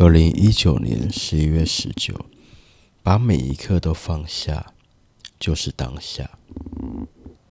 二零一九年十一月十九把每一刻都放下就是当下。